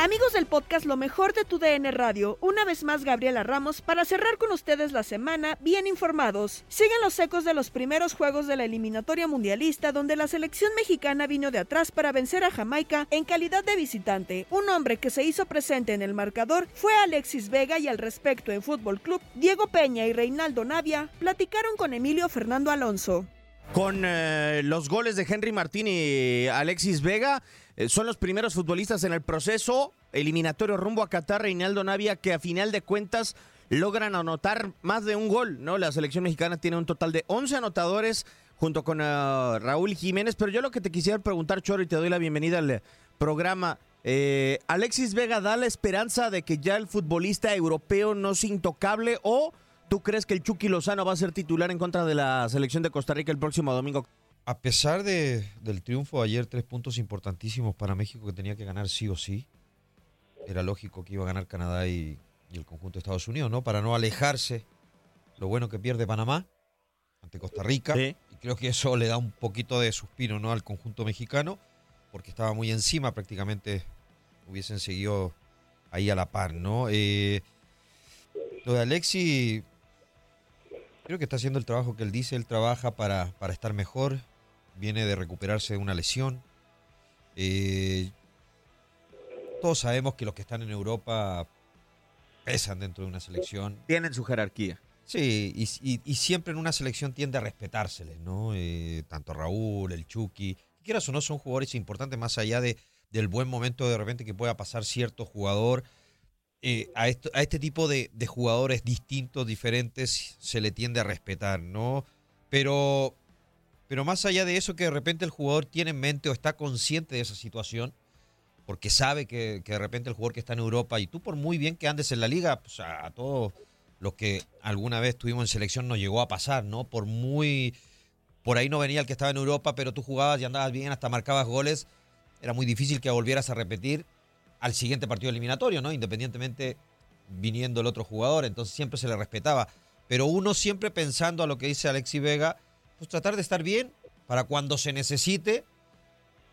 Amigos del podcast Lo mejor de tu DN Radio, una vez más Gabriela Ramos para cerrar con ustedes la semana bien informados. Siguen los ecos de los primeros juegos de la eliminatoria mundialista donde la selección mexicana vino de atrás para vencer a Jamaica en calidad de visitante. Un hombre que se hizo presente en el marcador fue Alexis Vega y al respecto en Fútbol Club, Diego Peña y Reinaldo Navia platicaron con Emilio Fernando Alonso. Con eh, los goles de Henry Martín y Alexis Vega, eh, son los primeros futbolistas en el proceso eliminatorio rumbo a Qatar, Reinaldo Navia, que a final de cuentas logran anotar más de un gol, ¿no? La selección mexicana tiene un total de 11 anotadores junto con eh, Raúl Jiménez, pero yo lo que te quisiera preguntar, Choro, y te doy la bienvenida al programa. eh, Alexis Vega da la esperanza de que ya el futbolista europeo no es intocable o tú crees que el Chucky Lozano va a ser titular en contra de la selección de Costa Rica el próximo domingo? A pesar de, del triunfo ayer, tres puntos importantísimos para México que tenía que ganar sí o sí. Era lógico que iba a ganar Canadá y, y el conjunto de Estados Unidos, ¿no? Para no alejarse. Lo bueno que pierde Panamá ante Costa Rica. Sí. Y creo que eso le da un poquito de suspiro, ¿no? Al conjunto mexicano, porque estaba muy encima, prácticamente hubiesen seguido ahí a la par, ¿no? Eh, lo de Alexi, creo que está haciendo el trabajo que él dice, él trabaja para, para estar mejor, viene de recuperarse de una lesión. Eh, todos sabemos que los que están en Europa pesan dentro de una selección. Tienen su jerarquía. Sí, y, y- y siempre en una selección tiende a respetárseles, ¿no? Eh, tanto Raúl, el Chucky, quieras o no, son jugadores importantes más allá de, del buen momento de repente que pueda pasar cierto jugador. Eh, a, esto- a este tipo de, de jugadores distintos, diferentes, se le tiende a respetar, ¿no? Pero, pero más allá de eso, que de repente el jugador tiene en mente o está consciente de esa situación, porque sabe que, de repente el jugador que está en Europa, y tú por muy bien que andes en la liga, pues a, a todos los que alguna vez tuvimos en selección nos llegó a pasar, ¿no? Por muy... Por ahí no venía el que estaba en Europa, pero tú jugabas y andabas bien, hasta marcabas goles. Era muy difícil que volvieras a repetir al siguiente partido eliminatorio, ¿no? Independientemente viniendo el otro jugador, entonces siempre se le respetaba. Pero uno siempre pensando a lo que dice Alexi Vega, pues tratar de estar bien para cuando se necesite,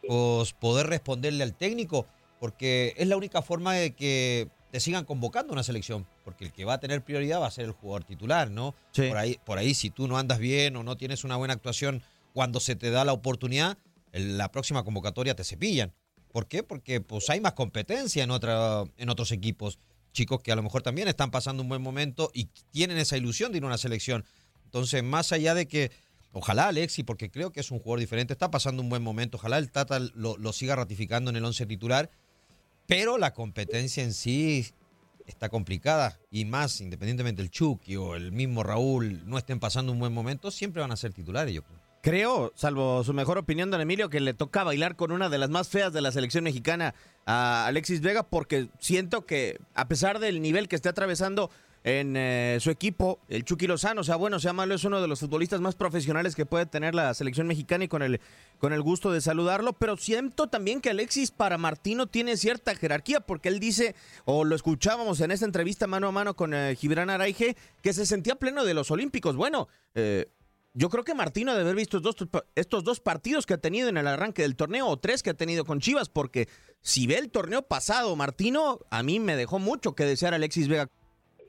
pues poder responderle al técnico, porque es la única forma de que te sigan convocando a una selección. porque el que va a tener prioridad va a ser el jugador titular, ¿no? Sí. Por ahí, por ahí, si tú no andas bien o no tienes una buena actuación cuando se te da la oportunidad, en la próxima convocatoria te cepillan. ¿Por qué? Porque pues hay más competencia en, otra, en otros equipos. Chicos que a lo mejor también están pasando un buen momento y tienen esa ilusión de ir a una selección. Entonces, más allá de que, ojalá Alexi, porque creo que es un jugador diferente, está pasando un buen momento, ojalá el Tata lo, siga ratificando en el once titular, pero la competencia en sí está complicada. Y más, independientemente del Chucky o el mismo Raúl no estén pasando un buen momento, siempre van a ser titulares, yo creo. Creo, salvo su mejor opinión, don Emilio, que le toca bailar con una de las más feas de la selección mexicana a Alexis Vega, porque siento que a pesar del nivel que esté atravesando en eh, su equipo, el Chucky Lozano, sea bueno, sea malo, es uno de los futbolistas más profesionales que puede tener la selección mexicana y con el, con el gusto de saludarlo, pero siento también que Alexis para Martino tiene cierta jerarquía, porque él dice, o lo escuchábamos en esta entrevista mano a mano con eh, Gibran Araige, que se sentía pleno de los Olímpicos. Bueno, eh, yo creo que Martino debe haber visto estos dos, estos dos partidos que ha tenido en el arranque del torneo, o tres que ha tenido con Chivas, porque si ve el torneo pasado, Martino, a mí me dejó mucho que desear Alexis Vega.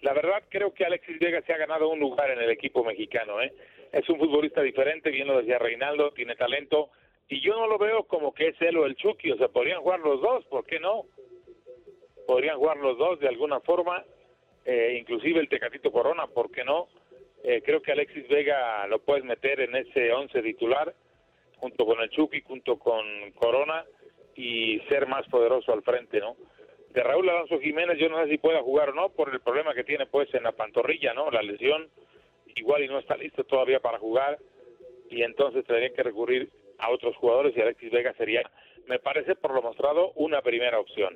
La verdad creo que Alexis Vega se ha ganado un lugar en el equipo mexicano. ¿eh? Es un futbolista diferente, bien lo decía Reinaldo, tiene talento, y yo no lo veo como que es él o el Chucky, o sea, podrían jugar los dos, ¿por qué no? Podrían jugar los dos de alguna forma, eh, inclusive el Tecatito Corona, ¿por qué no? Eh, creo que Alexis Vega lo puedes meter en ese once titular, junto con el Chucky, junto con Corona, y ser más poderoso al frente, ¿no? De Raúl Alonso Jiménez yo no sé si pueda jugar o no, por el problema que tiene pues en la pantorrilla, ¿no? La lesión, igual y no está listo todavía para jugar, y entonces tendría que recurrir a otros jugadores y Alexis Vega sería, me parece por lo mostrado, una primera opción.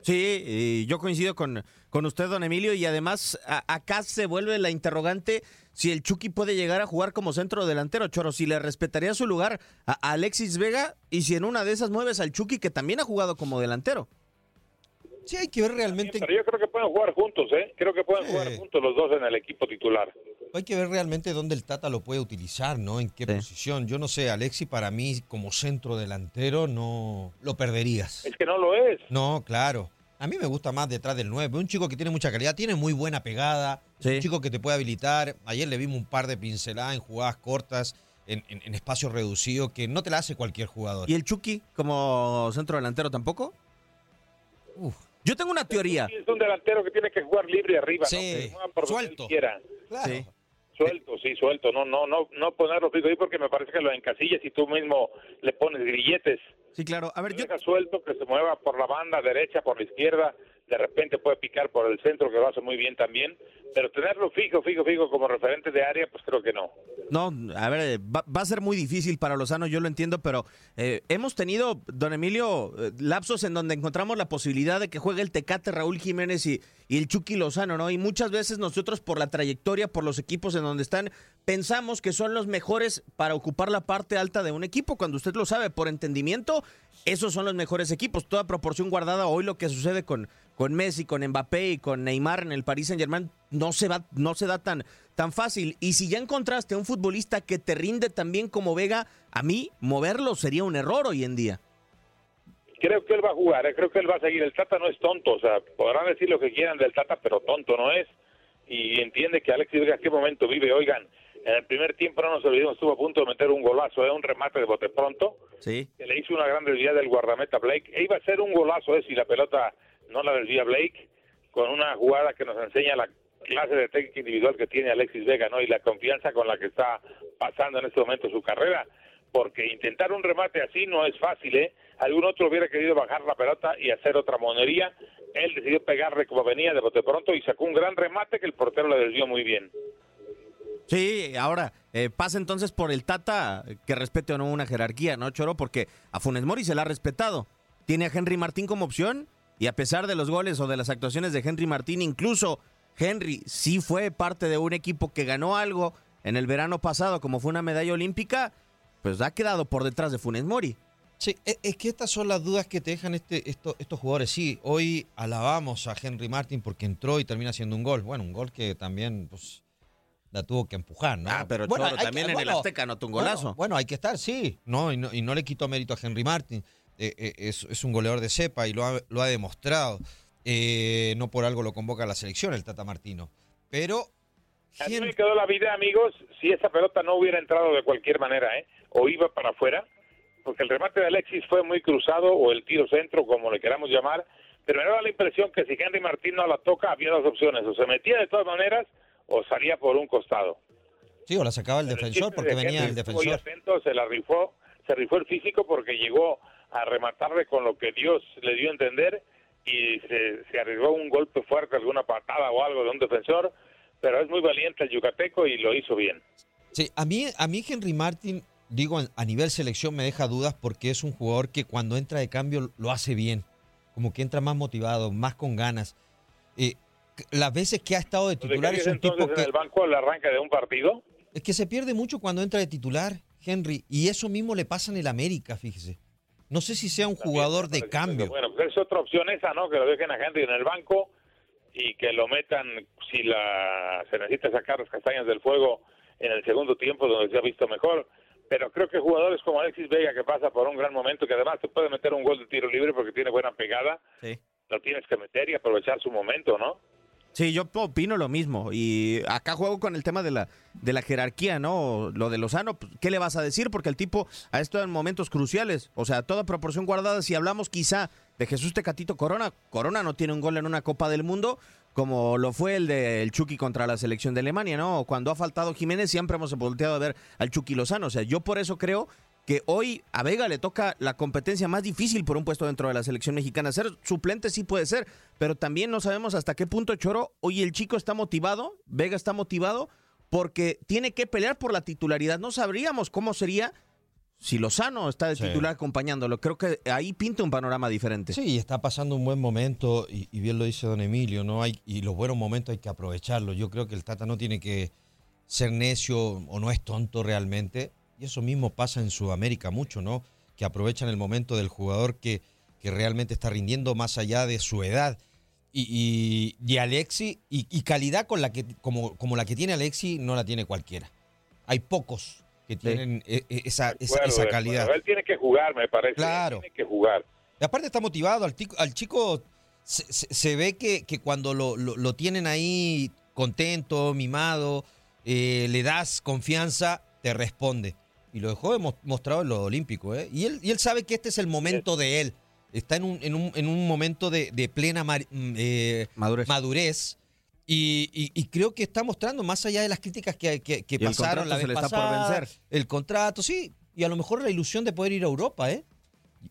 Sí, y yo coincido con, con usted, don Emilio, y además acá se vuelve la interrogante si el Chucky puede llegar a jugar como centro delantero, Choro, si le respetaría su lugar a a Alexis Vega y si en una de esas mueves al Chucky que también ha jugado como delantero. Sí, hay que ver realmente. Pero yo creo que pueden jugar juntos, ¿eh? Creo que pueden jugar juntos los dos en el equipo titular. Hay que ver realmente dónde el Tata lo puede utilizar, ¿no? En qué posición. Yo no sé, Alexi, para mí, como centro delantero, no lo perderías. Es que no lo es. No, claro. A mí me gusta más detrás del 9. Un chico que tiene mucha calidad, tiene muy buena pegada. Un chico que te puede habilitar. Ayer le vimos un par de pinceladas en jugadas cortas, en, en- en espacio reducido, que no te la hace cualquier jugador. ¿Y el Chucky como centro delantero tampoco? Yo tengo una teoría. Es un delantero que tiene que jugar libre arriba, Sí, suelto. quiera. Claro. Suelto, sí, suelto. No, no, no, no ponerlo fijo ahí porque me parece que lo encasillas y tú mismo le pones grilletes. Sí, claro. A ver, yo... Deja suelto, que se mueva por la banda derecha, por la izquierda, de repente puede picar por el centro, que lo hace muy bien también, pero tenerlo fijo, fijo, fijo como referente de área, pues creo que no. No, a ver, eh, va, a ser muy difícil para Lozano, yo lo entiendo, pero eh, hemos tenido, don Emilio, eh, lapsos en donde encontramos la posibilidad de que juegue el Tecate Raúl Jiménez y, y el Chucky Lozano, ¿no? Y muchas veces nosotros por la trayectoria, por los equipos en donde están, pensamos que son los mejores para ocupar la parte alta de un equipo, cuando usted lo sabe, por entendimiento, esos son los mejores equipos, toda proporción guardada. Hoy lo que sucede con, con Messi, con Mbappé y con Neymar en el Paris Saint Germain no se va, no se da tan, tan fácil. Y si ya encontraste a un futbolista que te rinde tan bien como Vega, a mí moverlo sería un error hoy en día. Creo que él va a jugar, eh, creo que él va a seguir. El Tata no es tonto, o sea, podrán decir lo que quieran del Tata, pero tonto no es. Y entiende que Alexis Vega qué momento vive. Oigan, en el primer tiempo, no nos olvidemos, estuvo a punto de meter un golazo, ¿eh? un remate de bote pronto. Sí. que le hizo una gran desviada del guardameta Blake. E iba a ser un golazo eh, si la pelota no la desvía Blake, con una jugada que nos enseña la clase de técnica individual que tiene Alexis Vega, ¿no? Y la confianza con la que está pasando en este momento su carrera. Porque intentar un remate así no es fácil, ¿eh? Algún otro hubiera querido bajar la pelota y hacer otra monería. Él decidió pegarle como venía de bote pronto y sacó un gran remate que el portero le desvió muy bien. Sí, ahora eh, pasa entonces por el Tata que respete o no una jerarquía, ¿no, Choro? Porque a Funes Mori se la ha respetado. Tiene a Henry Martín como opción y a pesar de los goles o de las actuaciones de Henry Martín, incluso Henry sí fue parte de un equipo que ganó algo en el verano pasado, como fue una medalla olímpica, pues ha quedado por detrás de Funes Mori. Sí, e- es que estas son las dudas que te dejan este, esto- estos jugadores. Sí, hoy alabamos a Henry Martin porque entró y termina haciendo un gol. Bueno, un gol que también pues, la tuvo que empujar, ¿no? Ah, pero Bueno, Choro, también que- en el Azteca anotó un golazo. Bueno, hay que estar, sí. No, y no, y no le quito mérito a Henry Martin. Eh, eh, es, es un goleador de cepa y lo ha, lo ha demostrado. Eh, no por algo lo convoca a la selección el Tata Martino. Pero A mí me quedó la vida, amigos, si esa pelota no hubiera entrado de cualquier manera, ¿eh? O iba para afuera, porque el remate de Alexis fue muy cruzado, o el tiro centro, como le queramos llamar, pero me daba la impresión que si Henry Martín no la toca, había dos opciones, o se metía de todas maneras, o salía por un costado. Sí, o la sacaba el Pero defensor porque venía el defensor. atento, se la rifó, se rifó el físico porque llegó a rematarle con lo que Dios le dio a entender y se, se arriesgó un golpe fuerte, alguna patada o algo de un defensor, pero es muy valiente el yucateco y lo hizo bien. Sí, a mí, a mí Henry Martin, digo, a nivel selección me deja dudas porque es un jugador que cuando entra de cambio lo hace bien. Como que entra más motivado, más con ganas. Eh, las veces que ha estado de ¿De qué titular es un tipo que... en el banco al arranque de un partido? Es que se pierde mucho cuando entra de titular, Henry. Y eso mismo le pasa en el América, fíjese. No sé si sea un jugador de cambio. Bueno, pues es otra opción esa, ¿no? Que lo dejen a Henry en el banco y que lo metan si la se necesita sacar las castañas del fuego en el segundo tiempo donde se ha visto mejor. Pero creo que jugadores como Alexis Vega que pasa por un gran momento, que además te puede meter un gol de tiro libre porque tiene buena pegada, Sí. lo tienes que meter y aprovechar su momento, ¿no? Sí, yo opino lo mismo. Y acá juego con el tema de la, de la jerarquía, ¿no? Lo de Lozano, pues, ¿qué le vas a decir? Porque el tipo ha estado en momentos cruciales. O sea, toda proporción guardada. Si hablamos quizá de Jesús Tecatito Corona, Corona no tiene un gol en una Copa del Mundo, como lo fue el del Chucky contra la selección de Alemania, ¿no? Cuando ha faltado Jiménez, siempre hemos volteado a ver al Chucky Lozano. O sea, yo por eso creo que hoy a Vega le toca la competencia más difícil por un puesto dentro de la selección mexicana. Ser suplente sí puede ser, pero también no sabemos hasta qué punto Choro, hoy el chico está motivado, Vega está motivado, porque tiene que pelear por la titularidad. No sabríamos cómo sería si Lozano está de Sí. titular acompañándolo. Creo que ahí pinta un panorama diferente. Sí, está pasando un buen momento y, y bien lo dice don Emilio, ¿no? Hay, y los buenos momentos hay que aprovecharlos. Yo creo que el Tata no tiene que ser necio o no es tonto realmente. Y eso mismo pasa en Sudamérica mucho, ¿no? Que aprovechan el momento del jugador que, que realmente está rindiendo más allá de su edad. Y, y, y Alexi, y, y calidad con la que, como, como la que tiene Alexi, no la tiene cualquiera. Hay pocos que tienen e- e- esa, esa, calidad. Él tiene que jugar, me parece. Claro. Tiene que jugar. Y aparte está motivado, al, tico- al chico se, se- se ve que, que cuando lo, lo- lo tienen ahí contento, mimado, eh, le das confianza, te responde. Y lo dejó mostrado en lo olímpico. ¿eh? Y, él, y él sabe que este es el momento de él. Está en un, en un, en un momento de, de plena mar- mm, eh, madurez. Y, y- y creo que está mostrando, más allá de las críticas que, que- que pasaron la se vez le está por pasada, vencer. el contrato, sí. Y a lo mejor la ilusión de poder ir a Europa, ¿eh?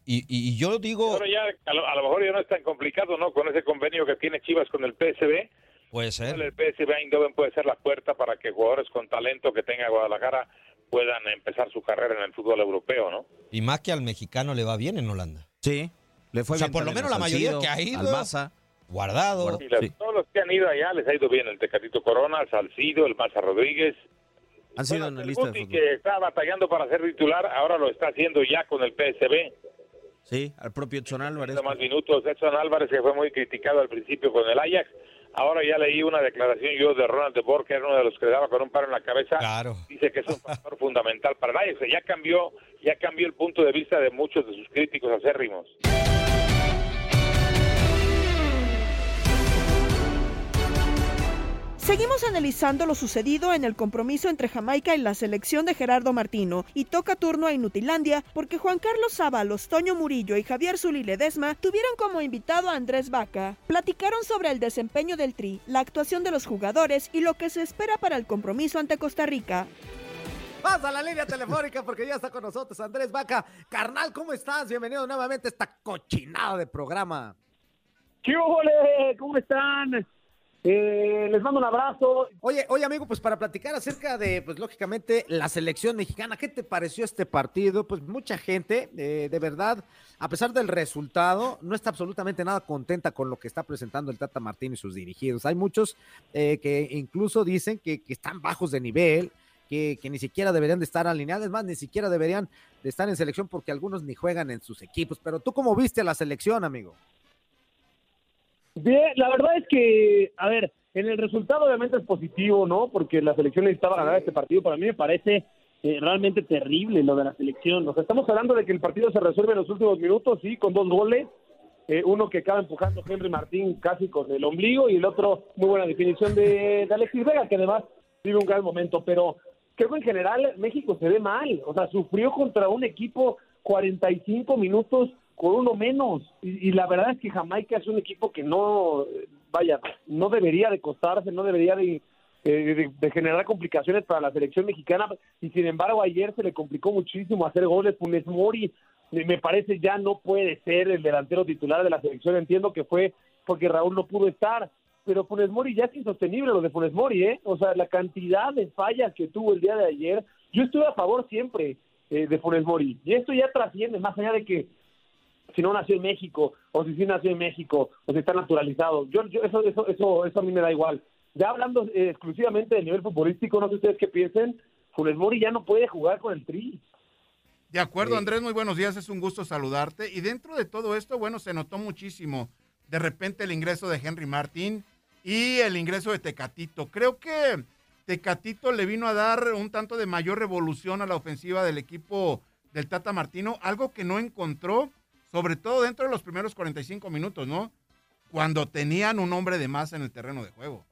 Y, y- y yo digo... Ahora ya, a lo, a lo mejor ya no es tan complicado, ¿no? Con ese convenio que tiene Chivas con el PSB. Puede ser. El PSV Eindhoven puede ser la puerta para que jugadores con talento que tenga Guadalajara puedan empezar su carrera en el fútbol europeo, ¿no? Y más que al mexicano le va bien en Holanda. Sí, le fue o sea, bien por lo menos la mayoría que ha ido. al Maza. Guardado. Y las- Todos los que han ido allá les ha ido bien. El Tecatito Corona, Salcido, el Maza Rodríguez. Han sido Bueno, el analistas fútbol. que está batallando para ser titular, ahora lo está haciendo ya con el PSB. Sí, al propio Edson Álvarez. Más minutos. Edson Álvarez, que fue muy criticado al principio con el Ajax. Ahora ya leí una declaración yo de Ronald de Boer, que era uno de los que le daba con un paro en la cabeza. Claro. Dice que es un factor fundamental para. O sea, ya cambió, ya cambió el punto de vista de muchos de sus críticos acérrimos. Seguimos analizando lo sucedido en el compromiso entre Jamaica y la selección de Gerardo Martino y toca turno a Inutilandia porque Juan Carlos Sábalos, Toño Murillo y Javier Zuli Ledesma tuvieron como invitado a Andrés Vaca. Platicaron sobre el desempeño del Tri, la actuación de los jugadores y lo que se espera para el compromiso ante Costa Rica. Vamos a la línea telefónica porque ya está con nosotros Andrés Vaca. Carnal, ¿cómo estás? Bienvenido nuevamente a esta cochinada de programa. ¿Qué? ¿Cómo están? Eh, les mando un abrazo. Oye, oye, amigo, pues para platicar acerca de, pues lógicamente, la selección mexicana, ¿qué te pareció este partido? Pues mucha gente, eh, de verdad, a pesar del resultado, no está absolutamente nada contenta con lo que está presentando el Tata Martín y sus dirigidos. Hay muchos eh, que incluso dicen que, están bajos de nivel, que, que ni siquiera deberían de estar alineados, más, ni siquiera deberían de estar en selección porque algunos ni juegan en sus equipos. Pero tú, ¿cómo viste a la selección, amigo? Bien, la verdad es que, a ver, en el resultado obviamente es positivo, ¿no? Porque la selección necesitaba ganar este partido. Para mí me parece eh, realmente terrible lo de la selección. O sea, estamos hablando de que el partido se resuelve en los últimos minutos, sí, con dos goles. eh, uno que acaba empujando Henry Martín casi con el ombligo y el otro muy buena definición de, de Alexis Vega, que además vive un gran momento, pero creo que en general México se ve mal, o sea, sufrió contra un equipo 45 minutos con uno menos, y, la verdad es que Jamaica es un equipo que no, vaya, no debería de costarse, no debería de, eh, de, de generar complicaciones para la selección mexicana, y sin embargo ayer se le complicó muchísimo hacer goles, Funes Mori, me me parece ya no puede ser el delantero titular de la selección, entiendo que fue porque Raúl no pudo estar, pero Funes Mori ya es insostenible lo de Funes Mori, ¿eh? O sea, la cantidad de fallas que tuvo el día de ayer, yo estuve a favor siempre eh, de Funes Mori, y esto ya trasciende, más allá de que si no nació en México, o si sí nació en México, o si está naturalizado, yo, yo eso, eso, eso, eso a mí me da igual. Ya hablando eh, exclusivamente del nivel futbolístico, no sé ustedes qué piensen, Funes Mori ya no puede jugar con el Tri. De acuerdo, Andrés, muy buenos días, es un gusto saludarte. Y dentro de todo esto, bueno, se notó muchísimo de repente el ingreso de Henry Martín y el ingreso de Tecatito. Creo que Tecatito le vino a dar un tanto de mayor revolución a la ofensiva del equipo del Tata Martino, algo que no encontró, sobre todo dentro de los primeros 45 minutos, ¿no? Cuando tenían un hombre de más en el terreno de juego.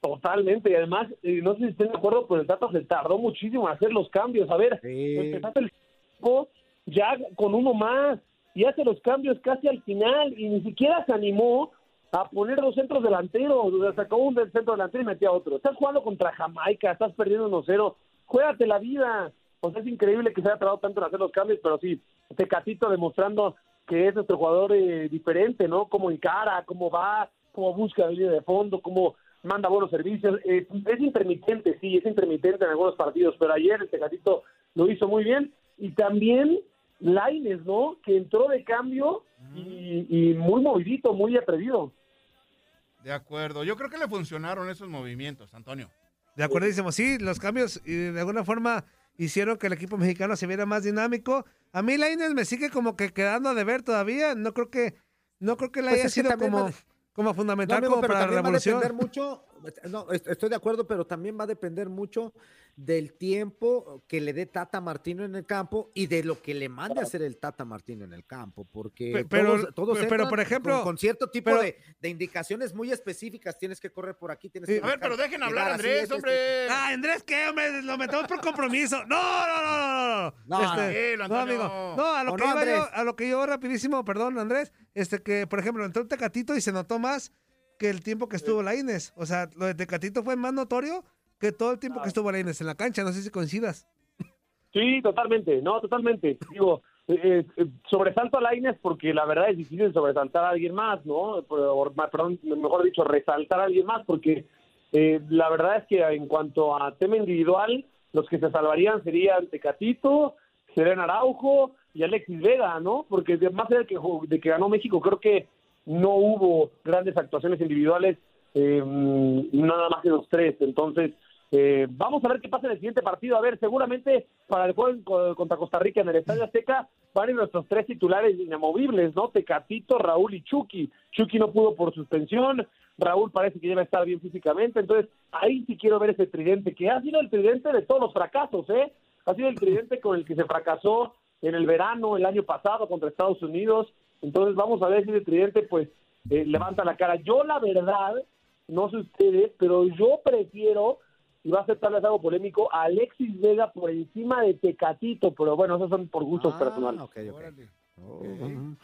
Totalmente, y además, eh, no sé si estén de acuerdo, pero el Tata se tardó muchísimo en hacer los cambios. A ver, empezaste el equipo ya con uno más y hace los cambios casi al final y ni siquiera se animó a poner dos centros delanteros. O sea, sacó un del centro delantero y metía otro. Estás jugando contra Jamaica, estás perdiendo 1-0. Juégate la vida. O sea, es increíble que se haya tardado tanto en hacer los cambios, pero sí, Tecatito demostrando que es nuestro jugador eh, diferente, ¿no? Cómo encara, cómo va, cómo busca la línea de fondo, cómo manda buenos servicios. Es, es intermitente, sí, es intermitente en algunos partidos, pero ayer el Tecatito lo hizo muy bien. Y también Laines, ¿no? Que entró de cambio y, y muy movidito, muy atrevido. De acuerdo, yo creo que le funcionaron esos movimientos, Antonio. De acuerdísimo, sí, los cambios y de alguna forma hicieron que el equipo mexicano se viera más dinámico. A mí Lainez me sigue como que quedando a deber todavía. No creo que no creo que le Pues haya sido como, va como fundamental No, amigo, como para la revolución. va a depender mucho, no, est- estoy de acuerdo, pero también va a depender mucho del tiempo que le dé Tata Martino en el campo y de lo que le mande a hacer el Tata Martino en el campo, porque Pe- pero- todos, todos pero- por ejemplo, con, con cierto tipo pero- de, de indicaciones muy específicas, tienes que correr por aquí, tienes que A ver, pero dejen hablar, Andrés, hombre. Ah, Andrés, ¿qué, hombre? Lo metemos por compromiso. No, no, no, no, no. No, Este, no, amigo. No, a lo ¿O que iba yo, a lo que yo rapidísimo, perdón, Andrés, este que, por ejemplo, entró Tecatito y se notó más que el tiempo que estuvo Laines. O sea, lo de Tecatito fue más notorio que todo el tiempo que estuvo Laines en la cancha. No sé si coincidas. Sí, totalmente, no, totalmente. Digo, eh, eh, sobresalto a Lainez porque la verdad es difícil sobresaltar a alguien más, ¿no? Por- perdón, mejor dicho, resaltar a alguien más porque eh, la verdad es que en cuanto a tema individual, los que se salvarían serían Tecatito, Serén Araujo y Alexis Vega, ¿no? Porque de- más allá de que, de que ganó México, creo que no hubo grandes actuaciones individuales, eh, nada más que los tres. Entonces, eh, vamos a ver qué pasa en el siguiente partido. A ver, seguramente para el juego contra Costa Rica en el Estadio Azteca van nuestros tres titulares inamovibles, ¿no? Tecatito, Raúl y Chucky. Chucky no pudo por suspensión, Raúl parece que ya va a estar bien físicamente, entonces ahí sí quiero ver ese tridente, que ha sido el tridente de todos los fracasos, ¿eh? Ha sido el tridente con el que se fracasó en el verano, el año pasado contra Estados Unidos. Entonces vamos a ver si ese tridente pues eh, levanta la cara. Yo la verdad, no sé ustedes, pero yo prefiero, y va a ser tal vez algo polémico, a Alexis Vega por encima de Tecatito, pero bueno, esos son por gustos Ah, personales. ok, ok. Oh, ujú.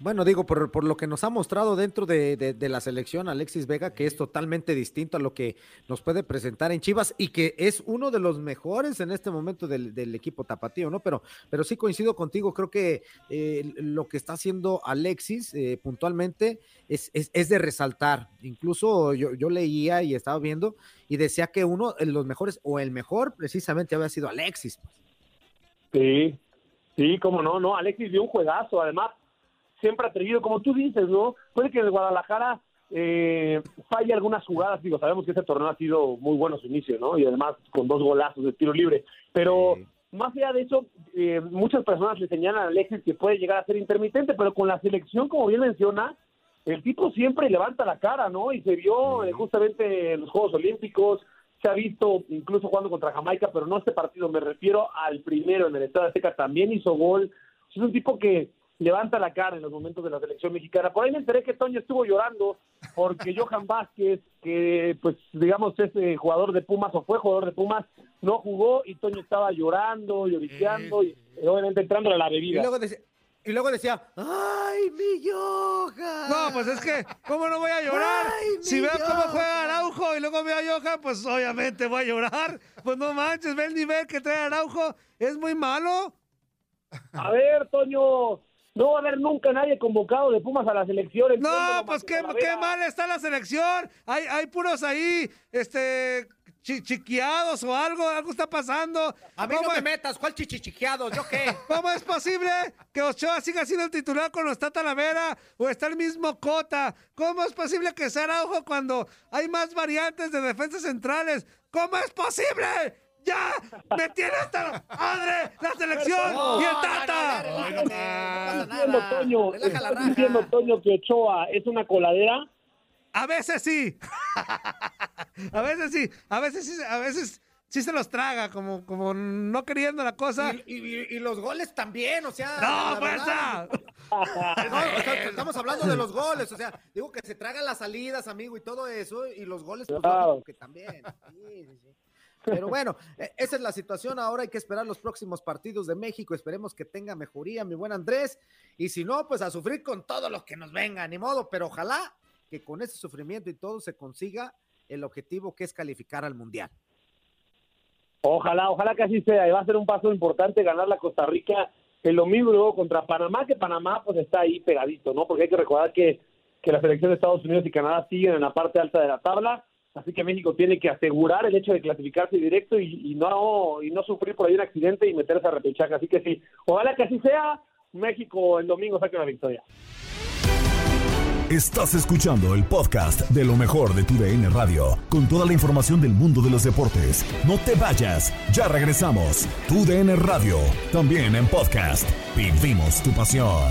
Bueno, digo, por, por lo que nos ha mostrado dentro de, de- de la selección Alexis Vega, que es totalmente distinto a lo que nos puede presentar en Chivas y que es uno de los mejores en este momento del, del equipo tapatío, ¿no? Pero, pero sí coincido contigo, creo que eh, lo que está haciendo Alexis eh, puntualmente es, es, es de resaltar. Incluso yo, yo leía y estaba viendo y decía que uno de los mejores o el mejor precisamente había sido Alexis. Sí, sí, cómo no, no, Alexis dio un juegazo, además, siempre atrevido, como tú dices, ¿no? Puede que el Guadalajara eh, falle algunas jugadas, digo, sabemos que este torneo ha sido muy bueno su inicio, ¿no? Y además con dos golazos de tiro libre, pero más allá de eso, eh, muchas personas le señalan a Alexis que puede llegar a ser intermitente, pero con la selección, como bien menciona, el tipo siempre levanta la cara, ¿no? Y se vio eh, justamente en los Juegos Olímpicos, se ha visto incluso jugando contra Jamaica, pero no este partido, me refiero al primero en el Estado Azteca, también hizo gol. Es un tipo que levanta la cara en los momentos de la selección mexicana. Por ahí me enteré que Toño estuvo llorando porque Johan Vázquez, que pues digamos es eh, jugador de Pumas o fue jugador de Pumas, no jugó y Toño estaba llorando, lloriqueando y eh, obviamente entrando a la bebida. Y luego decía, y luego decía, ¡ay, mi Johan! No, pues es que, ¿cómo no voy a llorar? Ay, si veo cómo juega Araujo y luego veo a Johan, pues obviamente voy a llorar. Pues no manches, ve el nivel que trae Araujo. Es muy malo. A ver, Toño, no va a haber nunca nadie convocado de Pumas a la selección. No, pues qué, mal está la selección. Hay, hay puros ahí, este, chi- chiqueados o algo, algo está pasando. A mí no me metas, ¿cuál chichichiqueado? ¿Yo qué? ¿Cómo es posible que Ochoa siga siendo el titular cuando está Talavera o está el mismo Cota? ¿Cómo es posible que sea Araujo cuando hay más variantes de defensas centrales? ¿Cómo es posible? ¡Ya! ¡Me tiene hasta la madre la selección No, y el no, Tata! ¿Estás diciendo, Toño, ¿estás diciendo, Toño, que Ochoa es una coladera? A veces sí. a veces sí. A veces sí. A veces sí se los traga, como, como no queriendo la cosa. Y, y- y los goles también, o sea. ¡No, fuerza! No, o sea, estamos hablando de los goles, o sea, digo que se tragan las salidas, amigo, y todo eso, y los goles, pues, Claro. que también. Sí, sí, sí. Pero bueno, eh, esa es la situación. Ahora hay que esperar los próximos partidos de México. Esperemos que tenga mejoría, mi buen Andrés. Y si no, pues a sufrir con todo lo que nos venga, ni modo. Pero ojalá que con ese sufrimiento y todo se consiga el objetivo que es calificar al Mundial. Ojalá, ojalá que así sea. Y va a ser un paso importante ganar la Costa Rica el domingo y luego contra Panamá, que Panamá pues está ahí pegadito, ¿no? Porque hay que recordar que, que la selección de Estados Unidos y Canadá siguen en la parte alta de la tabla. Así que México tiene que asegurar el hecho de clasificarse directo y, no y no sufrir por ahí un accidente y meterse a repechaje. Así que sí, ojalá que así sea. México el domingo saque una victoria. Estás escuchando el podcast de lo mejor de tu DN Radio, con toda la información del mundo de los deportes. No te vayas, ya regresamos. Tu DN Radio, también en podcast. Vivimos tu pasión.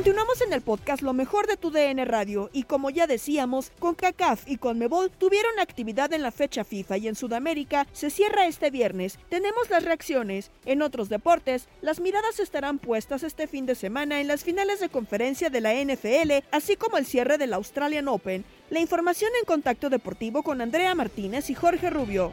Continuamos en el podcast Lo mejor de tu DN Radio y como ya decíamos, CONCACAF y CONMEBOL tuvieron actividad en la fecha FIFA y en Sudamérica se cierra este viernes. Tenemos las reacciones. En otros deportes, las miradas estarán puestas este fin de semana en las finales de conferencia de la NFL, así como el cierre del Australian Open. La información en Contacto Deportivo con Andrea Martínez y Jorge Rubio.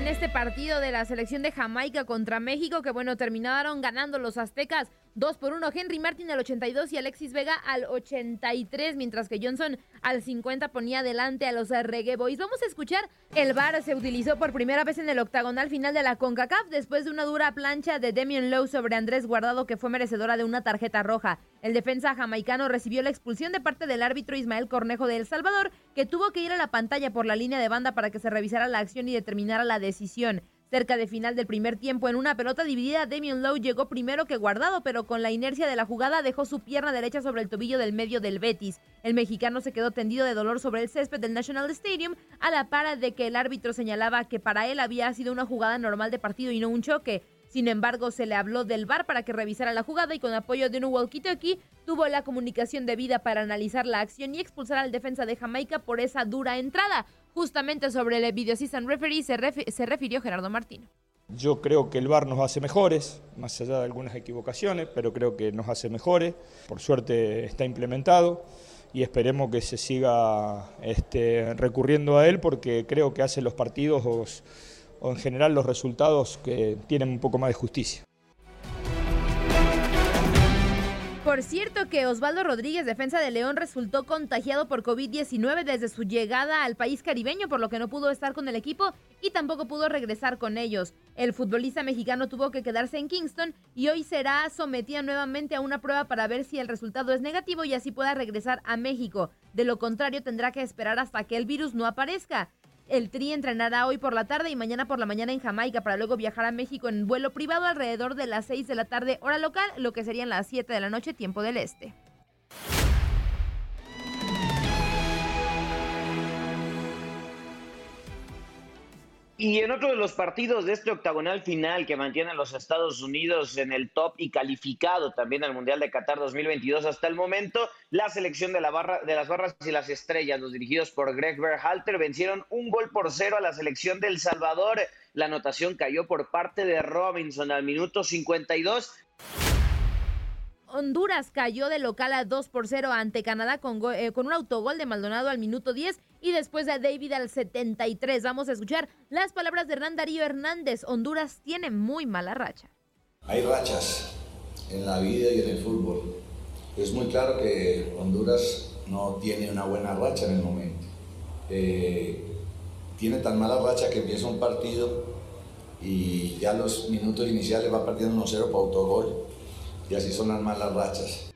En este partido de la selección de Jamaica contra México, que bueno, terminaron ganando los aztecas 2 por 1. Henry Martin al 82 y Alexis Vega al 83, mientras que Johnson al 50 ponía adelante a los Reggae Boys. Vamos a escuchar, el VAR se utilizó por primera vez en el octagonal final de la CONCACAF después de una dura plancha de Demian Lowe sobre Andrés Guardado que fue merecedora de una tarjeta roja. El defensa jamaicano recibió la expulsión de parte del árbitro Ismael Cornejo de El Salvador, que tuvo que ir a la pantalla por la línea de banda para que se revisara la acción y determinara la decisión. Cerca de final del primer tiempo, en una pelota dividida, Damian Lowe llegó primero que guardado, pero con la inercia de la jugada dejó su pierna derecha sobre el tobillo del medio del Betis. El mexicano se quedó tendido de dolor sobre el césped del National Stadium, a la par de que el árbitro señalaba que para él había sido una jugada normal de partido y no un choque. Sin embargo, se le habló del VAR para que revisara la jugada y con apoyo de un walkie-talkie tuvo la comunicación debida para analizar la acción y expulsar al defensa de Jamaica por esa dura entrada. Justamente sobre el video assistant referee se, refi- se refirió Gerardo Martino. Yo creo que el VAR nos hace mejores, más allá de algunas equivocaciones, pero creo que nos hace mejores. Por suerte está implementado y esperemos que se siga este, recurriendo a él porque creo que hace los partidos o, en general los resultados que tienen un poco más de justicia. Por cierto que Osvaldo Rodríguez, defensa de León, resultó contagiado por COVID-19 desde su llegada al país caribeño, por lo que no pudo estar con el equipo y tampoco pudo regresar con ellos. El futbolista mexicano tuvo que quedarse en Kingston y hoy será sometido nuevamente a una prueba para ver si el resultado es negativo y así pueda regresar a México. De lo contrario, tendrá que esperar hasta que el virus no aparezca. El Tri entrenará hoy por la tarde y mañana por la mañana en Jamaica para luego viajar a México en vuelo privado alrededor de las 6 de la tarde hora local, lo que serían las 7 de la noche tiempo del este. Y en otro de los partidos de este octagonal final que mantiene a los Estados Unidos en el top y calificado también al Mundial de Qatar 2022 hasta el momento, la selección de, de las barras y las estrellas, los dirigidos por Greg Berhalter, vencieron un gol por cero a la selección del Salvador. La anotación cayó por parte de Robinson al minuto 52 Honduras cayó de local a 2 por 0 ante Canadá con, eh, con, un autogol de Maldonado al minuto 10 y después de David al 73. Vamos a escuchar las palabras de Hernán Darío Hernández. Honduras tiene muy mala racha. Hay rachas en la vida y en el fútbol. Es muy claro que Honduras no tiene una buena racha en el momento. Eh, tiene tan mala racha que empieza un partido y ya los minutos iniciales va perdiendo 1-0 por autogol y así son las malas rachas.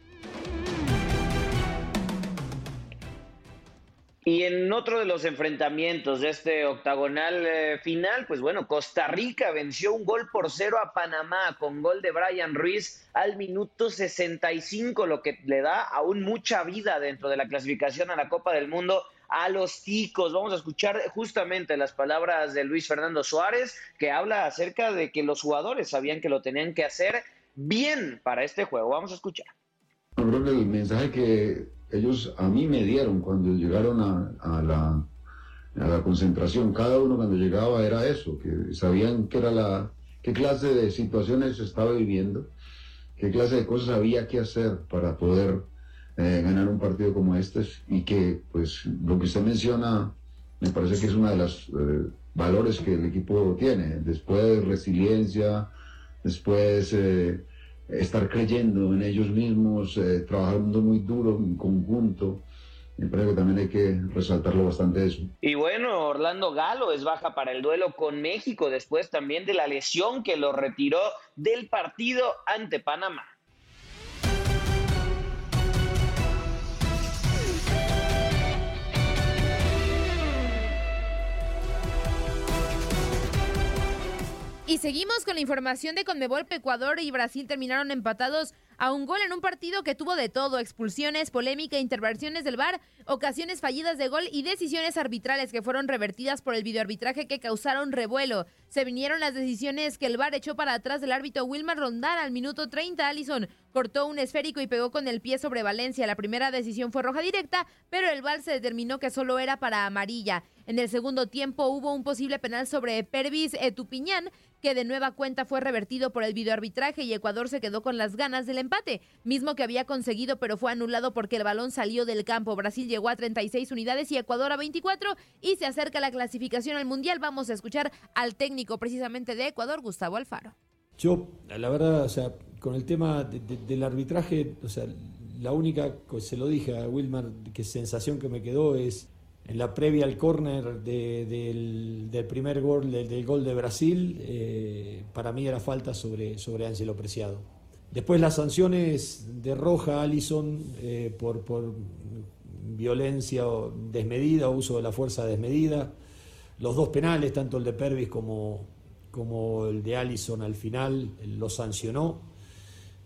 Y en otro de los enfrentamientos de este octagonal eh, final, pues bueno, Costa Rica venció un gol por cero a Panamá con gol de Brian Ruiz al minuto 65, lo que le da aún mucha vida dentro de la clasificación a la Copa del Mundo a los ticos. Vamos a escuchar justamente las palabras de Luis Fernando Suárez, que habla acerca de que los jugadores sabían que lo tenían que hacer bien para este juego. Vamos a escuchar. Creo que el mensaje que ellos a mí me dieron cuando llegaron a, la, a la concentración, cada uno cuando llegaba era eso, que sabían que era la, qué clase de situaciones estaba viviendo, qué clase de cosas había que hacer para poder eh, ganar un partido como este y que pues lo que usted menciona me parece que es uno de los eh, valores que el equipo tiene, después resiliencia, después eh, estar creyendo en ellos mismos, eh, trabajando muy duro en conjunto. Me parece que también hay que resaltarlo bastante eso. Y bueno, Orlando Galo es baja para el duelo con México después también de la lesión que lo retiró del partido ante Panamá. Y seguimos con la información de Conmebol. Ecuador y Brasil terminaron empatados a un gol en un partido que tuvo de todo, expulsiones, polémica, intervenciones del VAR, ocasiones fallidas de gol y decisiones arbitrales que fueron revertidas por el videoarbitraje que causaron revuelo. Se vinieron las decisiones que el VAR echó para atrás del árbitro Wilmar Rondar al minuto 30. Allison cortó un esférico y pegó con el pie sobre Valencia. La primera decisión fue roja directa, pero el VAR se determinó que solo era para amarilla. En el segundo tiempo hubo un posible penal sobre Pervis Etupiñán, que de nueva cuenta fue revertido por el videoarbitraje y Ecuador se quedó con las ganas del empate, mismo que había conseguido pero fue anulado porque el balón salió del campo. Brasil llegó a 36 unidades y Ecuador a 24 y se acerca la clasificación al Mundial. Vamos a escuchar al técnico precisamente de Ecuador, Gustavo Alfaro. Yo, la verdad, o sea, con el tema del arbitraje, o sea, la única, se lo dije a Wilmar, que sensación que me quedó es en la previa al córner del, primer gol, del, gol de Brasil, eh, para mí era falta sobre, sobre Ángelo Preciado. Después las sanciones de Roja Allison eh, por, violencia desmedida, uso de la fuerza desmedida. Los dos penales, tanto el de Pervis como, como el de Allison al final, lo sancionó.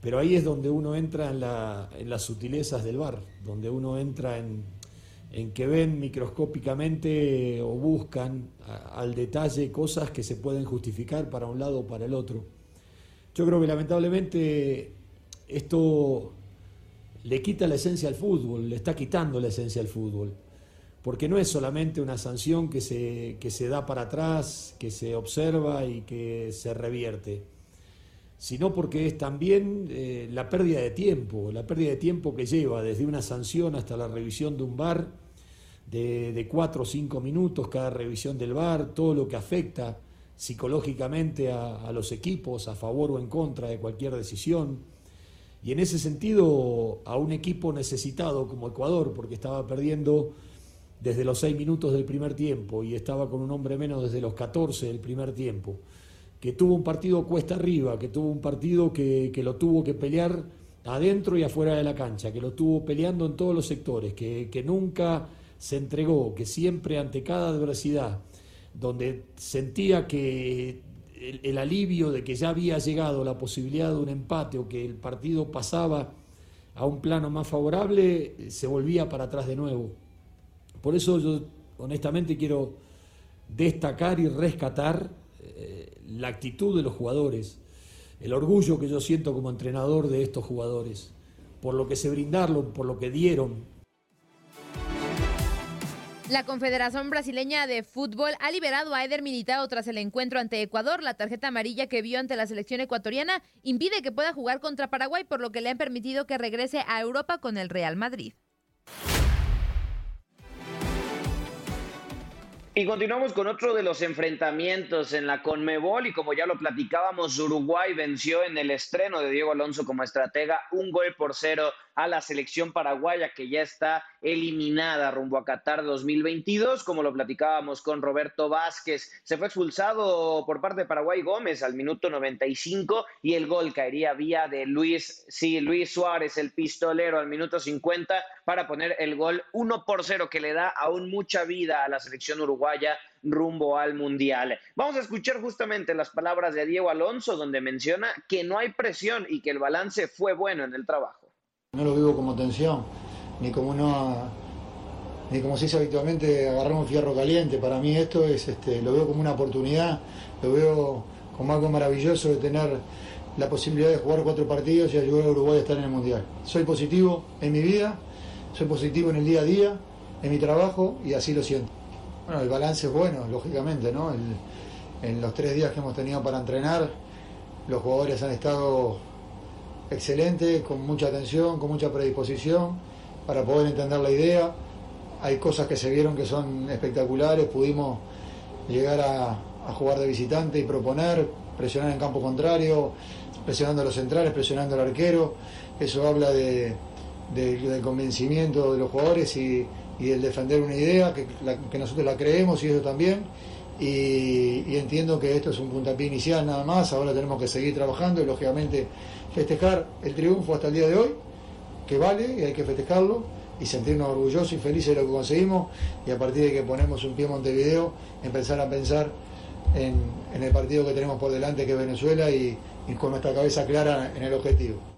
Pero ahí es donde uno entra en, la, en las sutilezas del bar, donde uno entra en, en que ven microscópicamente o buscan al detalle cosas que se pueden justificar para un lado o para el otro. Yo creo que lamentablemente esto le quita la esencia al fútbol, le está quitando la esencia al fútbol, porque no es solamente una sanción que se, que se da para atrás, que se observa y que se revierte, sino porque es también eh, la pérdida de tiempo, la pérdida de tiempo que lleva desde una sanción hasta la revisión de un bar, de, cuatro o cinco minutos cada revisión del bar, todo lo que afecta psicológicamente a, los equipos, a favor o en contra de cualquier decisión. Y en ese sentido, a un equipo necesitado como Ecuador, porque estaba perdiendo desde los seis minutos del primer tiempo y estaba con un hombre menos desde los 14 del primer tiempo, que tuvo un partido cuesta arriba, que tuvo un partido que, que lo tuvo que pelear adentro y afuera de la cancha, que lo tuvo peleando en todos los sectores, que, que nunca se entregó, que siempre ante cada adversidad, donde sentía que el, alivio de que ya había llegado la posibilidad de un empate o que el partido pasaba a un plano más favorable, se volvía para atrás de nuevo. Por eso yo honestamente quiero destacar y rescatar eh, la actitud de los jugadores, el orgullo que yo siento como entrenador de estos jugadores, por lo que se brindaron, por lo que dieron, la Confederación Brasileña de Fútbol ha liberado a Eder Militao tras el encuentro ante Ecuador. La tarjeta amarilla que vio ante la selección ecuatoriana impide que pueda jugar contra Paraguay, por lo que le han permitido que regrese a Europa con el Real Madrid. Y continuamos con otro de los enfrentamientos en la Conmebol y como ya lo platicábamos, Uruguay venció en el estreno de Diego Alonso como estratega un gol por cero a la selección paraguaya que ya está eliminada rumbo a Qatar 2022, como lo platicábamos con Roberto Vázquez. Se fue expulsado por parte de Paraguay Gómez al minuto 95 y el gol caería vía de Luis, sí, Luis Suárez, el pistolero, al minuto 50 para poner el gol 1 por 0 que le da aún mucha vida a la selección uruguaya rumbo al Mundial. Vamos a escuchar justamente las palabras de Diego Alonso, donde menciona que no hay presión y que el balance fue bueno en el trabajo. No lo vivo como tensión, ni como una, ni como se dice habitualmente, agarrar un fierro caliente. Para mí esto es, este, lo veo como una oportunidad, lo veo como algo maravilloso de tener la posibilidad de jugar cuatro partidos y ayudar a Uruguay a estar en el Mundial. Soy positivo en mi vida, soy positivo en el día a día, en mi trabajo y así lo siento. Bueno, el balance es bueno, lógicamente, ¿no? En los tres días que hemos tenido para entrenar, los jugadores han estado excelente, con mucha atención, con mucha predisposición para poder entender la idea. Hay cosas que se vieron que son espectaculares, pudimos llegar a, jugar de visitante y proponer, presionar en campo contrario, presionando a los centrales, presionando al arquero. Eso habla de, de, del convencimiento de los jugadores y, y del defender una idea, que, la, que nosotros la creemos y ellos también. Y, entiendo que esto es un puntapié inicial nada más, ahora tenemos que seguir trabajando y lógicamente festejar el triunfo hasta el día de hoy, que vale y hay que festejarlo y sentirnos orgullosos y felices de lo que conseguimos y a partir de que ponemos un pie en Montevideo, empezar a pensar en, el partido que tenemos por delante que es Venezuela y con nuestra cabeza clara en el objetivo.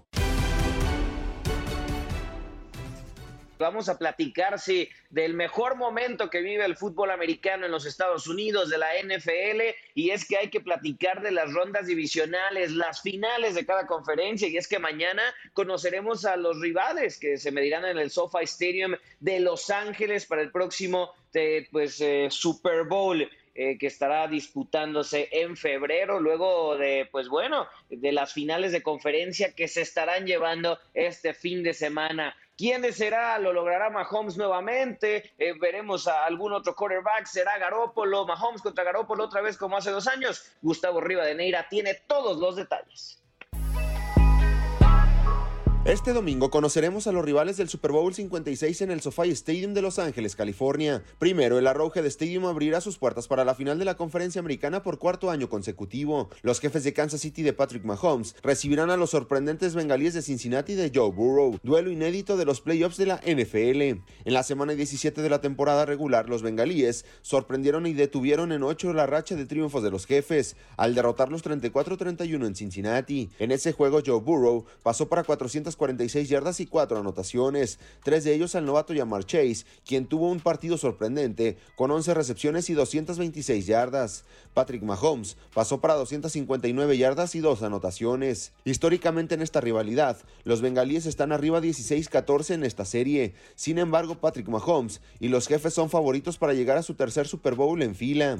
Vamos a platicar sí, del mejor momento que vive el fútbol americano en los Estados Unidos, de la NFL, y es que hay que platicar de las rondas divisionales, las finales de cada conferencia, y es que mañana conoceremos a los rivales que se medirán en el SoFi Stadium de Los Ángeles para el próximo eh, pues, eh, Super Bowl. Eh, que estará disputándose en febrero, luego de, pues bueno, de las finales de conferencia que se estarán llevando este fin de semana. ¿Quién será? ¿Lo logrará Mahomes nuevamente? Eh, ¿Veremos a algún otro quarterback? ¿Será Garópolo? ¿Mahomes contra Garópolo otra vez como hace dos años? Gustavo Rivadeneira tiene todos los detalles. Este domingo conoceremos a los rivales del Super Bowl 56 en el SoFi Stadium de Los Ángeles, California. Primero, el Arrowhead Stadium abrirá sus puertas para la final de la conferencia americana por cuarto año consecutivo. Los jefes de Kansas City de Patrick Mahomes recibirán a los sorprendentes bengalíes de Cincinnati de Joe Burrow, duelo inédito de los playoffs de la NFL. En la semana 17 de la temporada regular, los bengalíes sorprendieron y detuvieron en 8 la racha de triunfos de los jefes, al derrotarlos 34-31 en Cincinnati. En ese juego, Joe Burrow pasó para 400 46 yardas y 4 anotaciones, tres de ellos al novato Yamar Chase, quien tuvo un partido sorprendente con 11 recepciones y 226 yardas. Patrick Mahomes pasó para 259 yardas y 2 anotaciones. Históricamente en esta rivalidad, los bengalíes están arriba 16-14 en esta serie. Sin embargo, Patrick Mahomes y los jefes son favoritos para llegar a su tercer Super Bowl en fila.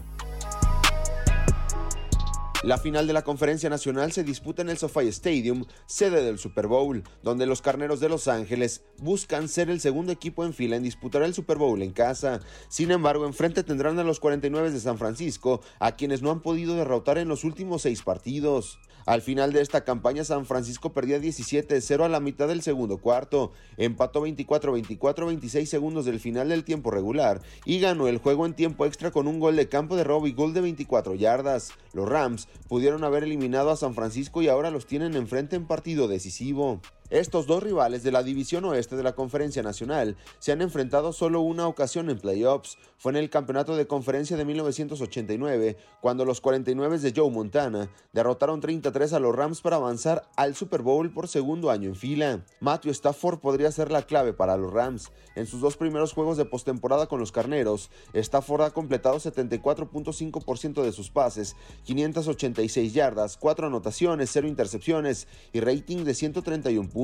La final de la conferencia nacional se disputa en el SoFi Stadium, sede del Super Bowl, donde los Carneros de Los Ángeles buscan ser el segundo equipo en fila en disputar el Super Bowl en casa. Sin embargo, enfrente tendrán a los 49 de San Francisco, a quienes no han podido derrotar en los últimos seis partidos. Al final de esta campaña, San Francisco perdía 17-0 a la mitad del segundo cuarto, empató 24-24 26 segundos del final del tiempo regular y ganó el juego en tiempo extra con un gol de campo de Robbie Gould de 24 yardas. Los Rams pudieron haber eliminado a San Francisco y ahora los tienen enfrente en partido decisivo. Estos dos rivales de la división oeste de la Conferencia Nacional se han enfrentado solo una ocasión en playoffs. Fue en el campeonato de conferencia de 1989, cuando los 49 de Joe Montana derrotaron 33 a los Rams para avanzar al Super Bowl por segundo año en fila. Matthew Stafford podría ser la clave para los Rams. En sus dos primeros juegos de postemporada con los Carneros, Stafford ha completado 74.5% de sus pases, 586 yardas, 4 anotaciones, 0 intercepciones y rating de 131 puntos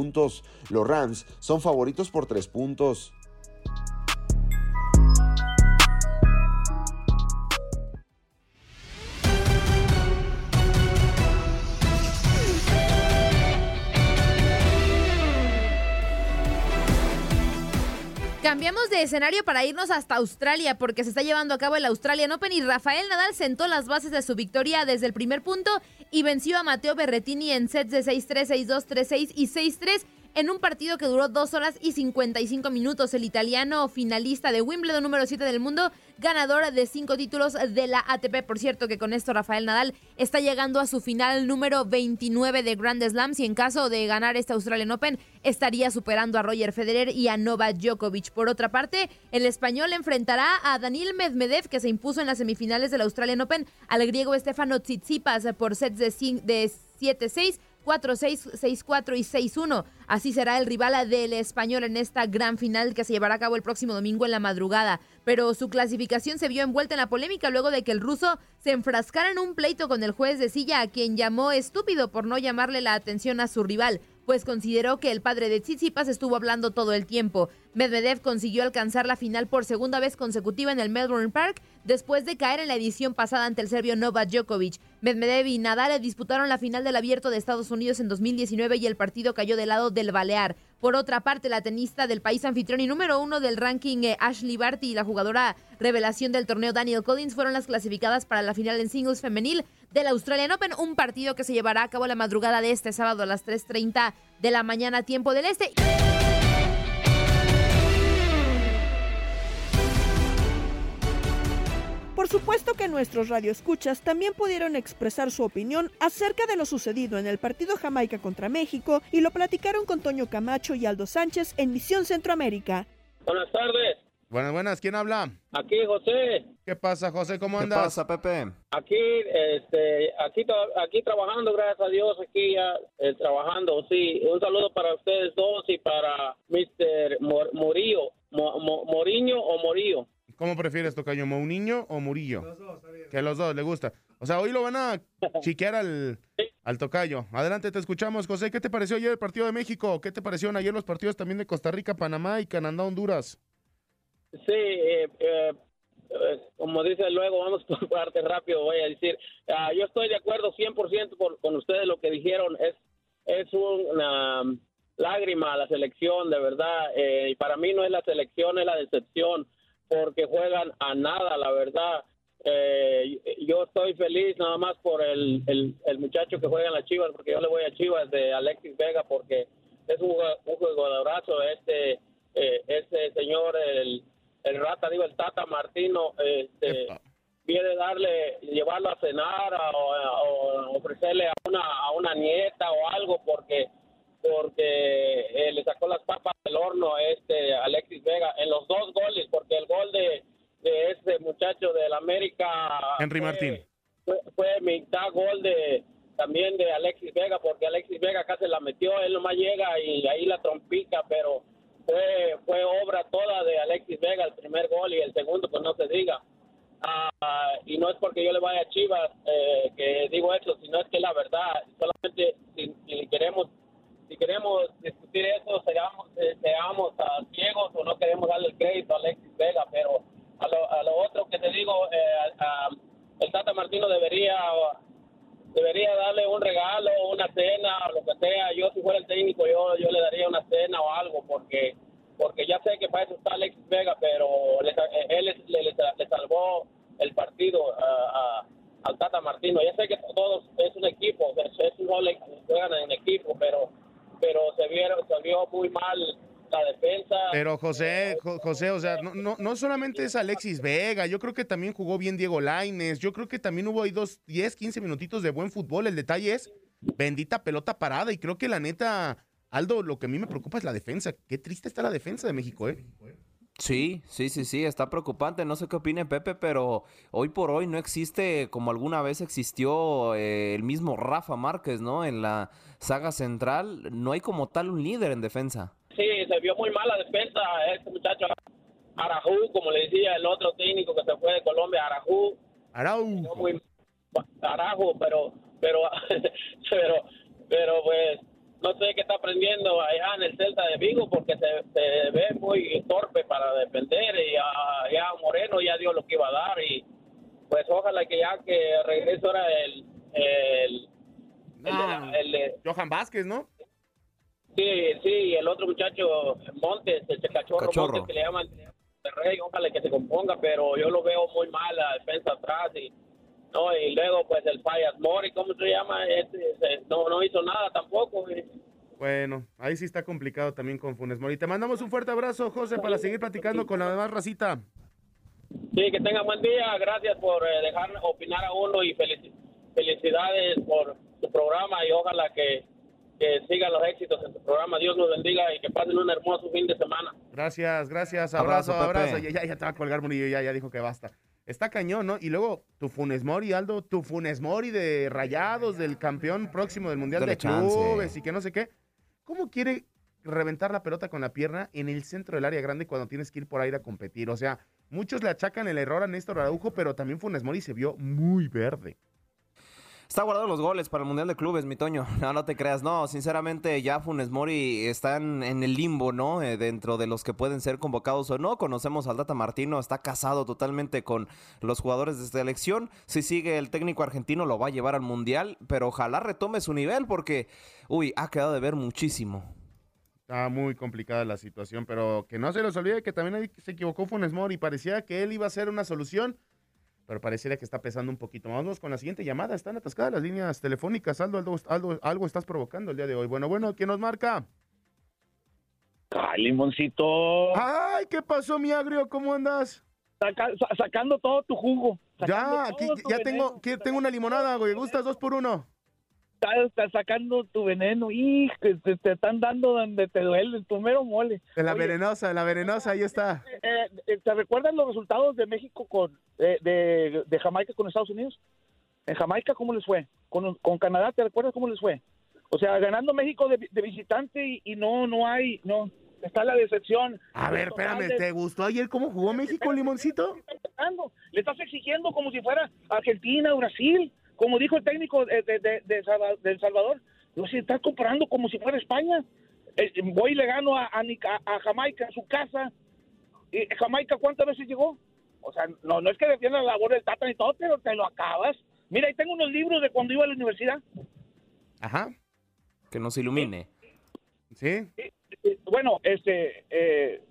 Los Rams son favoritos por tres puntos. Cambiamos de escenario para irnos hasta Australia porque se está llevando a cabo el Australian Open y Rafael Nadal sentó las bases de su victoria desde el primer punto y venció a Mateo Berretini en sets de 6-3, 6-2, 3-6 y 6-3 en un partido que duró 2 horas y 55 minutos. El italiano finalista de Wimbledon número 7 del mundo, ganador de 5 títulos de la ATP. Por cierto que con esto Rafael Nadal está llegando a su final número 29 de Grand Slams y en caso de ganar este Australian Open estaría superando a Roger Federer y a Novak Djokovic. Por otra parte, el español enfrentará a Daniel Medvedev que se impuso en las semifinales del Australian Open al griego Stefano Tsitsipas por sets de 7-6 4-6, 6-4 y 6-1. Así será el rival del español en esta gran final que se llevará a cabo el próximo domingo en la madrugada. Pero su clasificación se vio envuelta en la polémica luego de que el ruso se enfrascara en un pleito con el juez de silla a quien llamó estúpido por no llamarle la atención a su rival pues consideró que el padre de Tsitsipas estuvo hablando todo el tiempo. Medvedev consiguió alcanzar la final por segunda vez consecutiva en el Melbourne Park después de caer en la edición pasada ante el serbio Novak Djokovic. Medvedev y Nadal disputaron la final del Abierto de Estados Unidos en 2019 y el partido cayó del lado del Balear. Por otra parte, la tenista del país anfitrión y número uno del ranking eh, Ashley Barty y la jugadora revelación del torneo Daniel Collins fueron las clasificadas para la final en singles femenil del Australian Open, un partido que se llevará a cabo la madrugada de este sábado a las 3.30 de la mañana, tiempo del este. Por supuesto que nuestros radioescuchas también pudieron expresar su opinión acerca de lo sucedido en el partido Jamaica contra México y lo platicaron con Toño Camacho y Aldo Sánchez en Misión Centroamérica. Buenas tardes. Buenas, buenas. ¿Quién habla? Aquí, José. ¿Qué pasa, José? ¿Cómo ¿Qué andas? pasa, Pepe? Aquí, este, aquí, aquí trabajando, gracias a Dios, aquí ya eh, trabajando, sí. Un saludo para ustedes dos y para Mr. Mor- Morillo, Mo- Mo- Moriño o Morillo. ¿Cómo prefieres, Tocayo? ¿Mourinho o Murillo? Que los dos le gusta. O sea, hoy lo van a chiquear al, al Tocayo. Adelante, te escuchamos, José. ¿Qué te pareció ayer el partido de México? ¿Qué te parecieron ayer los partidos también de Costa Rica, Panamá y Canadá, Honduras? Sí, eh, eh, como dice luego, vamos por parte rápido, voy a decir. Ah, yo estoy de acuerdo 100% por, con ustedes lo que dijeron. Es, es una lágrima a la selección, de verdad. Eh, y para mí no es la selección, es la decepción, porque juegan a nada, la verdad. Eh, yo estoy feliz nada más por el, el, el muchacho que juega en las Chivas, porque yo le voy a Chivas de Alexis Vega, porque es un, un jugadorazo este, eh, este señor, el, el rata, digo, el Tata Martino, este, viene darle, llevarlo a cenar a- o, o ofrecerle a una, a una nieta o algo porque porque eh, le sacó las papas del horno a este Alexis Vega en los dos goles, porque el gol de, de ese muchacho del América Henry Martín. fue, fue mitad gol de también de Alexis Vega, porque Alexis Vega casi la metió, él nomás llega y ahí la trompica, pero fue fue obra toda de Alexis Vega el primer gol y el segundo, pues no se diga. Ah, y no es porque yo le vaya a Chivas eh, que digo eso, sino es que la verdad, solamente si, si queremos si queremos discutir eso, seamos, eh, seamos ah, ciegos o no queremos darle el crédito a Alexis Vega, pero a lo, a lo otro que te digo, eh, a- a- el Tata Martino debería debería darle un regalo, una cena, o lo que sea. Yo si fuera el técnico, yo, yo le daría una cena o algo, porque porque ya sé que para eso está Alex Vega, pero le- él le, le- le salvó el partido a, a- al Tata Martino. Ya sé que todos es un equipo, es, es un gol, juegan en equipo, pero pero se vieron se vio muy mal la defensa. Pero José, Jo- José, o sea, no, no, no solamente es Alexis Vega, yo creo que también jugó bien Diego Laines, yo creo que también hubo ahí dos, 10, 15 minutitos de buen fútbol. El detalle es bendita pelota parada y creo que la neta, Aldo, lo que a mí me preocupa es la defensa. Qué triste está la defensa de México, ¿eh? Sí, sí, sí, sí, está preocupante. No sé qué opine Pepe, pero hoy por hoy no existe como alguna vez existió eh, el mismo Rafa Márquez, ¿no? En la saga central no hay como tal un líder en defensa. Se vio muy mal la defensa. Este muchacho Arajú, como le decía el otro técnico que se fue de Colombia, Arajú. Arajú. Muy, pero, pero, pero, pero pues no sé qué está aprendiendo allá en el Celta de Vigo porque se, se ve muy torpe para defender y ya, ya Moreno ya dio lo que iba a dar y pues ojalá que ya que regrese ahora el, el, Ah, el, el- Johan Vázquez, ¿no? Sí, sí, el otro muchacho, Montes, ese cachorro, Cachorro. Montes que le llaman de Rey, ojalá que se componga, pero yo lo veo muy mal la defensa atrás y no y luego pues el Payas Mori, ¿cómo se llama? Este, ese, no, no hizo nada tampoco. y- Bueno, ahí sí está complicado también con Funes Mori. Te mandamos un fuerte abrazo, José, para seguir platicando con la demás racita. Sí, que tengan buen día, gracias por eh, dejar opinar a uno y felici- felicidades por su programa y ojalá que, que sigan los éxitos en su programa. Dios nos bendiga y que pasen un hermoso fin de semana. Gracias, gracias. Abrazo, Abrazo, abrazo. Ya, ya, ya te va a colgar, Murillo. Ya, ya dijo que basta. Está cañón, ¿no? Y luego tu Funes Mori, Aldo, tu Funes Mori de Rayados, del campeón próximo del Mundial Dale de chance. Clubes y que no sé qué. ¿Cómo quiere reventar la pelota con la pierna en el centro del área grande cuando tienes que ir por aire a competir? O sea, muchos le achacan el error a Néstor Araujo, pero también Funes Mori se vio muy verde. Está guardado los goles para el Mundial de Clubes, mi Toño. No, no te creas. No, sinceramente ya Funes Mori están en el limbo, ¿no? Eh, dentro de los que pueden ser convocados o no. Conocemos al Data Martino, está casado totalmente con los jugadores de selección. Si sigue el técnico argentino lo va a llevar al Mundial, pero ojalá retome su nivel porque, uy, ha quedado de ver muchísimo. Está muy complicada la situación, pero que no se les olvide que también se equivocó Funes Mori. Parecía que él iba a ser una solución, pero pareciera que está pesando un poquito. Vamos con la siguiente llamada. Están atascadas las líneas telefónicas. Aldo, Aldo, Aldo, algo estás provocando el día de hoy. Bueno, bueno, ¿quién nos marca? Ay, limoncito. Ay, ¿qué pasó, mi agrio? ¿Cómo andas? Saca- sa- sacando todo tu jugo. Ya, aquí, ya veneno. tengo, que- tengo una limonada, güey. ¿Gustas dos por uno? Estás, sacando tu veneno. Y te, te- están dando donde te duele, tu mero mole. De la Oye, venenosa, la venenosa, ahí está. eh, eh, ¿Te recuerdan los resultados de México con eh, de, de Jamaica con Estados Unidos? En Jamaica, ¿cómo les fue? Con, con Canadá, ¿te recuerdas cómo les fue? O sea, ganando México de, de visitante y, y no, no hay, no, está la decepción. A ver, espérame, ¿te gustó ayer cómo jugó México, Limoncito? Le estás exigiendo como si fuera Argentina, Brasil, como dijo el técnico de, de, de- de Salva- de El Salvador. No se está comparando como si fuera España. Eh, voy y le gano a, a a Jamaica en su casa. ¿Y Jamaica cuántas veces llegó? O sea, no, no es que defienda la labor del Tata ni todo, pero te lo acabas. Mira, ahí tengo unos libros de cuando iba a la universidad. Ajá. Que nos ilumine. Sí. Bueno, este, eh,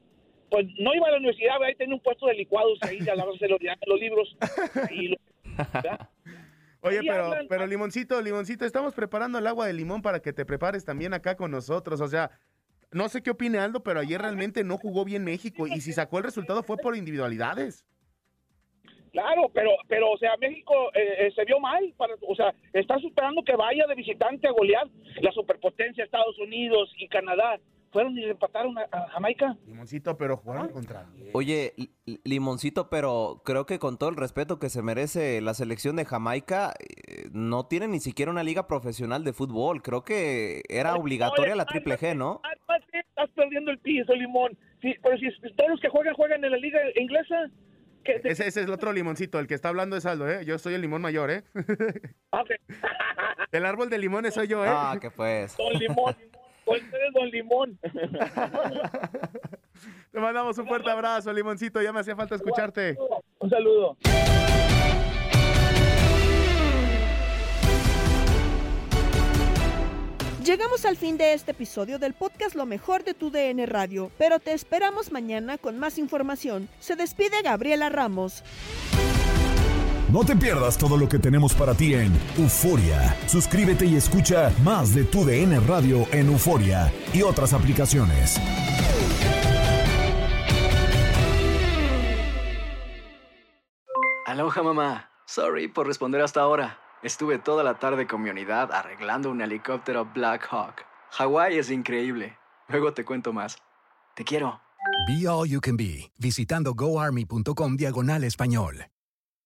pues no iba a la universidad, ahí tenía un puesto de licuados ahí, a lavarse los, los libros. Lo- ¿verdad? Oye, pero, pero Limoncito, Limoncito, estamos preparando el agua de limón para que te prepares también acá con nosotros. O sea, no sé qué opine Aldo, pero ayer realmente no jugó bien México y si sacó el resultado fue por individualidades. Claro, pero, pero, o sea, México eh, eh, se vio mal. Para, o sea, está esperando que vaya de visitante a golear la superpotencia Estados Unidos y Canadá. Fueron y le empataron a, a Jamaica. Limoncito, pero jugaron contra. Oye, Li- Limoncito, pero creo que con todo el respeto que se merece la selección de Jamaica, eh, no tiene ni siquiera una liga profesional de fútbol. Creo que era obligatoria la triple G, ¿no? Estás perdiendo el piso, Limón. Sí, pero si todos los que juegan juegan en la liga inglesa. ¿qué- de- Ese, ese es el otro limoncito, el que está hablando es Aldo, ¿eh? Yo soy el limón mayor, ¿eh? El árbol de limones soy yo, ¿eh? Ah, que pues. Don Limón. Pues eres Don Limón. Te mandamos un fuerte abrazo, limoncito. Ya me hacía falta escucharte. Un saludo. Llegamos al fin de este episodio del podcast Lo mejor de tu DN Radio, pero te esperamos mañana con más información. Se despide Gabriela Ramos. No te pierdas todo lo que tenemos para ti en Euforia. Suscríbete y escucha más de tu DN Radio en Euforia y otras aplicaciones. Aloha mamá. Sorry por responder hasta ahora. Estuve toda la tarde con mi unidad arreglando un helicóptero Black Hawk. Hawái es increíble. Luego te cuento más. Te quiero. Be All You Can Be, visitando goarmy.com diagonal español.